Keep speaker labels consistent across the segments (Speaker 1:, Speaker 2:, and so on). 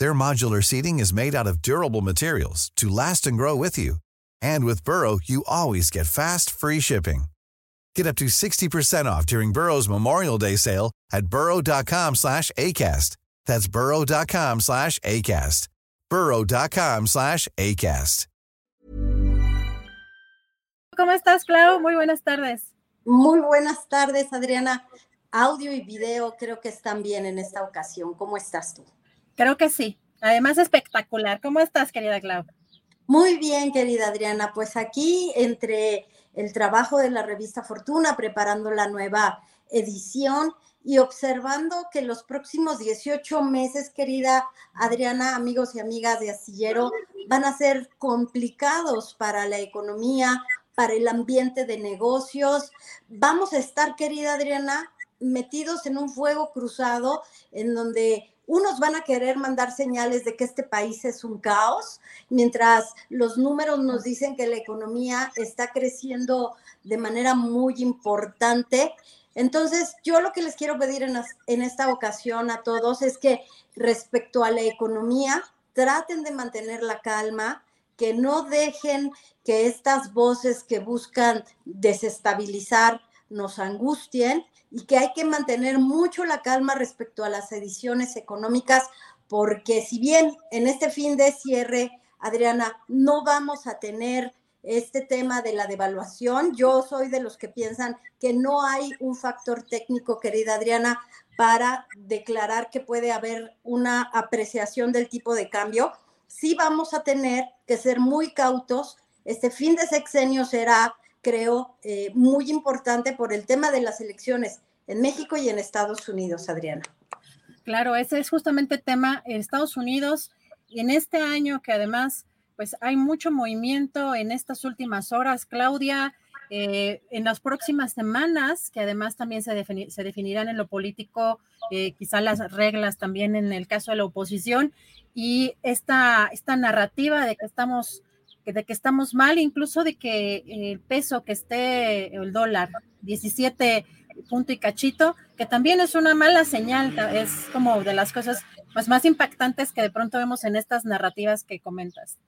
Speaker 1: Their modular seating is made out of durable materials to last and grow with you. And with Burrow, you always get fast, free shipping. Get up to 60% off during Burrow's Memorial Day sale at burrow.com slash ACAST. That's burrow.com slash ACAST. burrow.com slash ACAST.
Speaker 2: ¿Cómo estás, Clau? Muy buenas tardes.
Speaker 3: Muy buenas tardes, Adriana. Audio y video creo que están bien en esta ocasión. ¿Cómo estás tú?
Speaker 2: Creo que sí. Además, espectacular. ¿Cómo estás, querida Clau?
Speaker 3: Muy bien, querida Adriana. Pues aquí entre el trabajo de la revista Fortuna, preparando la nueva edición y observando que los próximos 18 meses, querida Adriana, amigos y amigas de Astillero, van a ser complicados para la economía, para el ambiente de negocios. Vamos a estar, querida Adriana, metidos en un fuego cruzado en donde unos van a querer mandar señales de que este país es un caos, mientras los números nos dicen que la economía está creciendo de manera muy importante. Entonces, yo lo que les quiero pedir en, en esta ocasión a todos es que respecto a la economía, traten de mantener la calma, que no dejen que estas voces que buscan desestabilizar nos angustien y que hay que mantener mucho la calma respecto a las ediciones económicas, porque si bien en este fin de cierre, Adriana, no vamos a tener este tema de la devaluación, yo soy de los que piensan que no hay un factor técnico, querida Adriana, para declarar que puede haber una apreciación del tipo de cambio. Sí vamos a tener que ser muy cautos. Este fin de sexenio será creo, eh, muy importante por el tema de las elecciones en México y en Estados Unidos, Adriana.
Speaker 2: Claro, ese es justamente el tema en Estados Unidos y en este año que además, pues hay mucho movimiento en estas últimas horas, Claudia, eh, en las próximas semanas, que además también se, se definirán en lo político, eh, quizá las reglas también en el caso de la oposición, y esta, esta narrativa de que estamos de que estamos mal, incluso de que el peso que esté, el dólar, 17 punto y cachito, que también es una mala señal, es como de las cosas más, más impactantes que de pronto vemos en estas narrativas que comentas.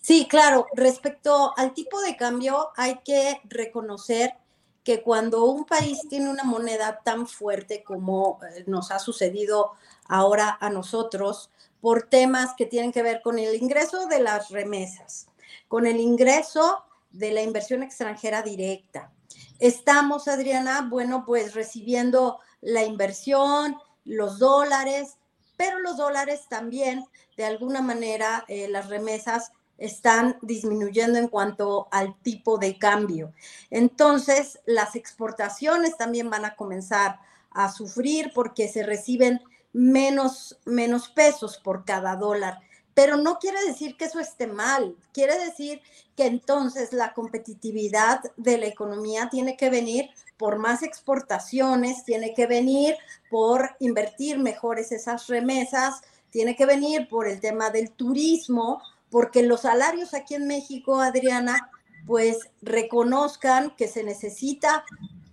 Speaker 3: Sí, claro, respecto al tipo de cambio, hay que reconocer que cuando un país tiene una moneda tan fuerte como eh, nos ha sucedido ahora a nosotros, por temas que tienen que ver con el ingreso de las remesas, con el ingreso de la inversión extranjera directa. Estamos, Adriana, bueno, pues recibiendo la inversión, los dólares, pero los dólares también, de alguna manera, eh, las remesas están disminuyendo en cuanto al tipo de cambio. Entonces, las exportaciones también van a comenzar a sufrir porque se reciben menos, menos pesos por cada dólar. Pero no quiere decir que eso esté mal, quiere decir que entonces la competitividad de la economía tiene que venir por más exportaciones, tiene que venir por invertir mejores esas remesas, tiene que venir por el tema del turismo, porque los salarios aquí en México, Adriana, pues reconozcan que se necesita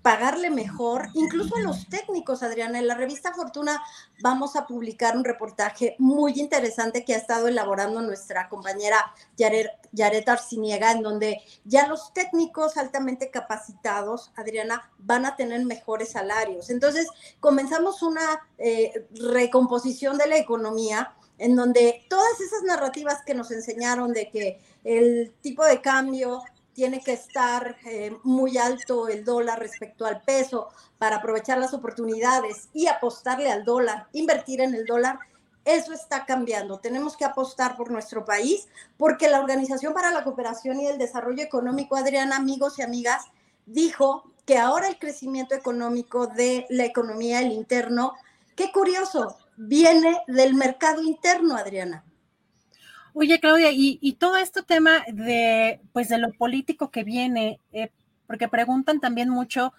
Speaker 3: pagarle mejor, incluso a los técnicos, Adriana. En la revista Fortuna vamos a publicar un reportaje muy interesante que ha estado elaborando nuestra compañera Yaret, Arciniega, en donde ya los técnicos altamente capacitados, Adriana, van a tener mejores salarios. Entonces, comenzamos una eh, recomposición de la economía en donde todas esas narrativas que nos enseñaron de que el tipo de cambio tiene que estar eh, muy alto el dólar respecto al peso para aprovechar las oportunidades y apostarle al dólar, invertir en el dólar, eso está cambiando. Tenemos que apostar por nuestro país porque la Organización para la Cooperación y el Desarrollo Económico, Adriana, amigos y amigas, dijo que ahora el crecimiento económico de la economía, el interno, qué curioso, viene del mercado interno, Adriana.
Speaker 2: Oye, Claudia, y, todo este tema de, pues, de lo político que viene, eh, porque preguntan también mucho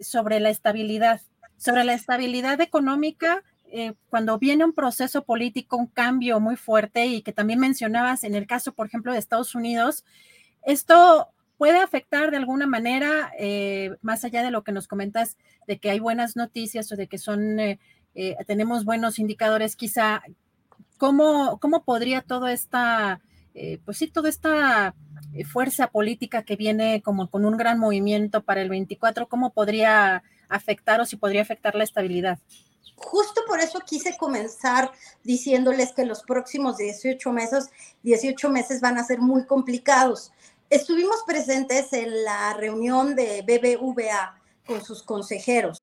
Speaker 2: sobre la estabilidad, sobre la estabilidad económica, eh, cuando viene un proceso político, un cambio muy fuerte, y que también mencionabas en el caso, por ejemplo, de Estados Unidos, esto puede afectar de alguna manera, eh, más allá de lo que nos comentas, de que hay buenas noticias o de que son, tenemos buenos indicadores, quizá ¿Cómo, cómo podría toda esta, eh, pues sí, toda esta eh, fuerza política que viene como con un gran movimiento para el 24, cómo podría afectar o si podría afectar la estabilidad?
Speaker 3: Justo por eso quise comenzar diciéndoles que los próximos 18 meses, 18 meses van a ser muy complicados. Estuvimos presentes en la reunión de BBVA con sus consejeros.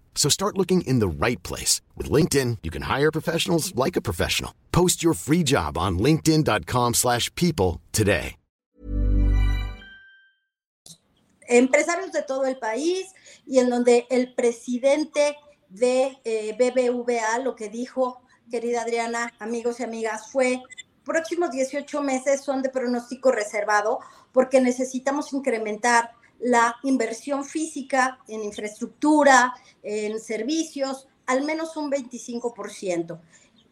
Speaker 4: So start looking in the right place. With LinkedIn, you can hire professionals like a professional. Post your free job on linkedin.com slash people today.
Speaker 3: Empresarios de todo el país y en donde el presidente de eh, BBVA lo que dijo, querida Adriana, amigos y amigas, fue próximos 18 meses son de pronóstico reservado porque necesitamos incrementar la inversión física en infraestructura, en servicios, al menos un 25%.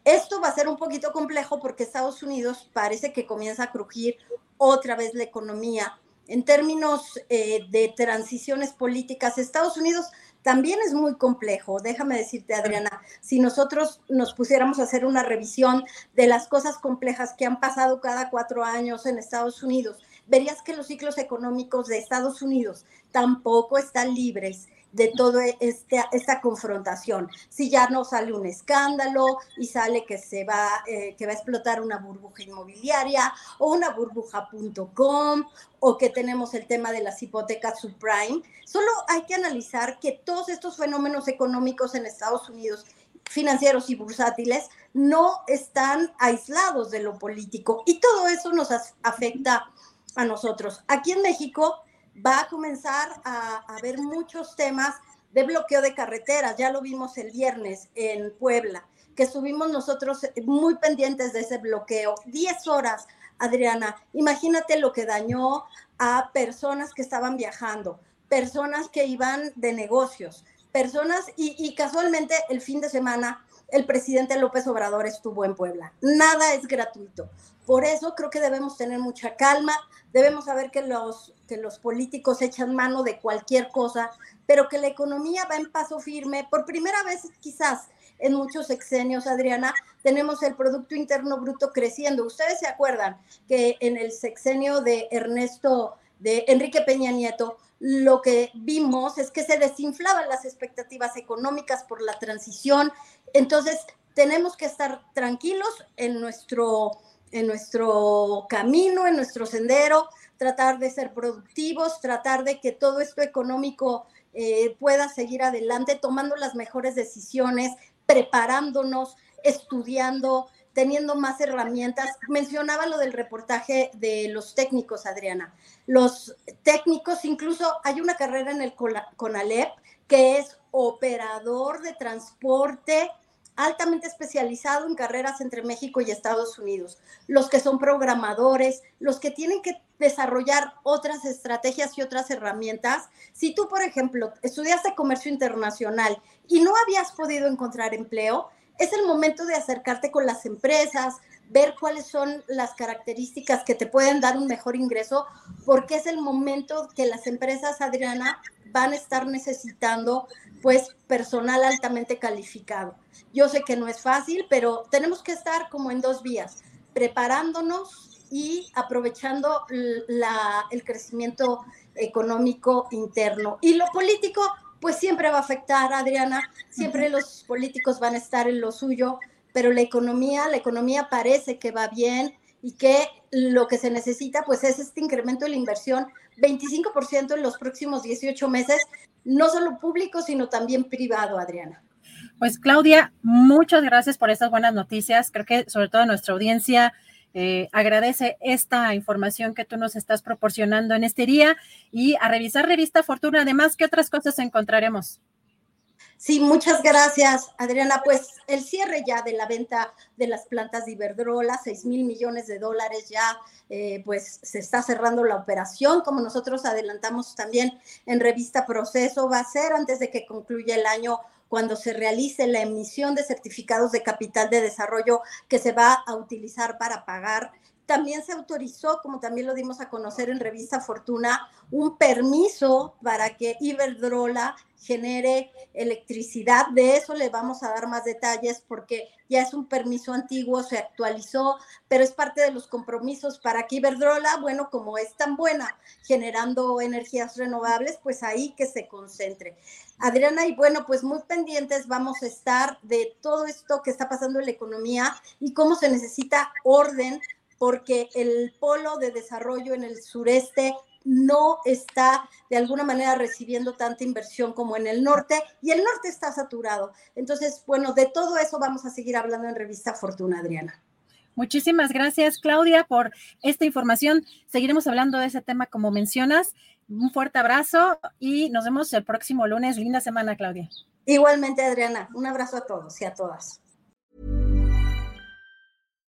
Speaker 3: Esto va a ser un poquito complejo porque Estados Unidos parece que comienza a crujir otra vez la economía. En términos eh, de transiciones políticas, Estados Unidos también es muy complejo. Déjame decirte, Adriana, si nosotros nos pusiéramos a hacer una revisión de las cosas complejas que han pasado cada cuatro años en Estados Unidos, verías que los ciclos económicos de Estados Unidos tampoco están libres de toda este, esta confrontación. Si ya no sale un escándalo y sale que se va, eh, que va a explotar una burbuja inmobiliaria o una burbuja.com o que tenemos el tema de las hipotecas subprime, solo hay que analizar que todos estos fenómenos económicos en Estados Unidos financieros y bursátiles no están aislados de lo político y todo eso nos afecta a nosotros. Aquí en México va a comenzar a, haber muchos temas de bloqueo de carreteras. Ya lo vimos el viernes en Puebla, que estuvimos nosotros muy pendientes de ese bloqueo. Diez horas, Adriana. Imagínate lo que dañó a personas que estaban viajando, personas que iban de negocios, personas y, y casualmente el fin de semana el presidente López Obrador estuvo en Puebla. Nada es gratuito. Por eso creo que debemos tener mucha calma, debemos saber que los, que los políticos echan mano de cualquier cosa, pero que la economía va en paso firme. Por primera vez quizás en muchos sexenios, Adriana, tenemos el Producto Interno Bruto creciendo. Ustedes se acuerdan que en el sexenio de Ernesto, de Enrique Peña Nieto, lo que vimos es que se desinflaban las expectativas económicas por la transición. Entonces, tenemos que estar tranquilos en nuestro en nuestro camino, en nuestro sendero, tratar de ser productivos, tratar de que todo esto económico eh, pueda seguir adelante, tomando las mejores decisiones, preparándonos, estudiando, teniendo más herramientas. Mencionaba lo del reportaje de los técnicos, Adriana. Los técnicos, incluso hay una carrera en el CONALEP que es operador de transporte altamente especializado en carreras entre México y Estados Unidos, los que son programadores, los que tienen que desarrollar otras estrategias y otras herramientas. Si tú, por ejemplo, estudiaste comercio internacional y no habías podido encontrar empleo, es el momento de acercarte con las empresas, ver cuáles son las características que te pueden dar un mejor ingreso, porque es el momento que las empresas, Adriana, van a estar necesitando pues personal altamente calificado. Yo sé que no es fácil, pero tenemos que estar como en dos vías, preparándonos y aprovechando el crecimiento económico interno. Y lo político, pues siempre va a afectar, Adriana, siempre los políticos van a estar en lo suyo, pero la economía, la economía parece que va bien y que lo que se necesita pues es este incremento de la inversión 25% en los próximos 18 meses, no solo público, sino también privado, Adriana.
Speaker 2: Pues Claudia, muchas gracias por estas buenas noticias. Creo que sobre todo nuestra audiencia eh, agradece esta información que tú nos estás proporcionando en este día y a revisar Revista Fortuna. Además, ¿qué otras cosas encontraremos?
Speaker 3: Sí, muchas gracias, Adriana. Pues el cierre ya de la venta de las plantas de Iberdrola, 6 mil millones de dólares ya, eh, pues se está cerrando la operación, como nosotros adelantamos también en revista Proceso, va a ser antes de que concluya el año cuando se realice la emisión de certificados de capital de desarrollo que se va a utilizar para pagar también se autorizó, como también lo dimos a conocer en Revista Fortuna, un permiso para que Iberdrola genere electricidad. De eso le vamos a dar más detalles porque ya es un permiso antiguo, se actualizó, pero es parte de los compromisos para que Iberdrola, bueno, como es tan buena generando energías renovables, pues ahí que se concentre. Adriana, y bueno, pues muy pendientes vamos a estar de todo esto que está pasando en la economía y cómo se necesita orden porque el polo de desarrollo en el sureste no está de alguna manera recibiendo tanta inversión como en el norte y el norte está saturado. Entonces, bueno, de todo eso vamos a seguir hablando en Revista Fortuna, Adriana.
Speaker 2: Muchísimas gracias, Claudia, por esta información. Seguiremos hablando de ese tema como mencionas. Un fuerte abrazo y nos vemos el próximo lunes. Linda semana, Claudia.
Speaker 3: Igualmente, Adriana. Un abrazo a todos y a todas.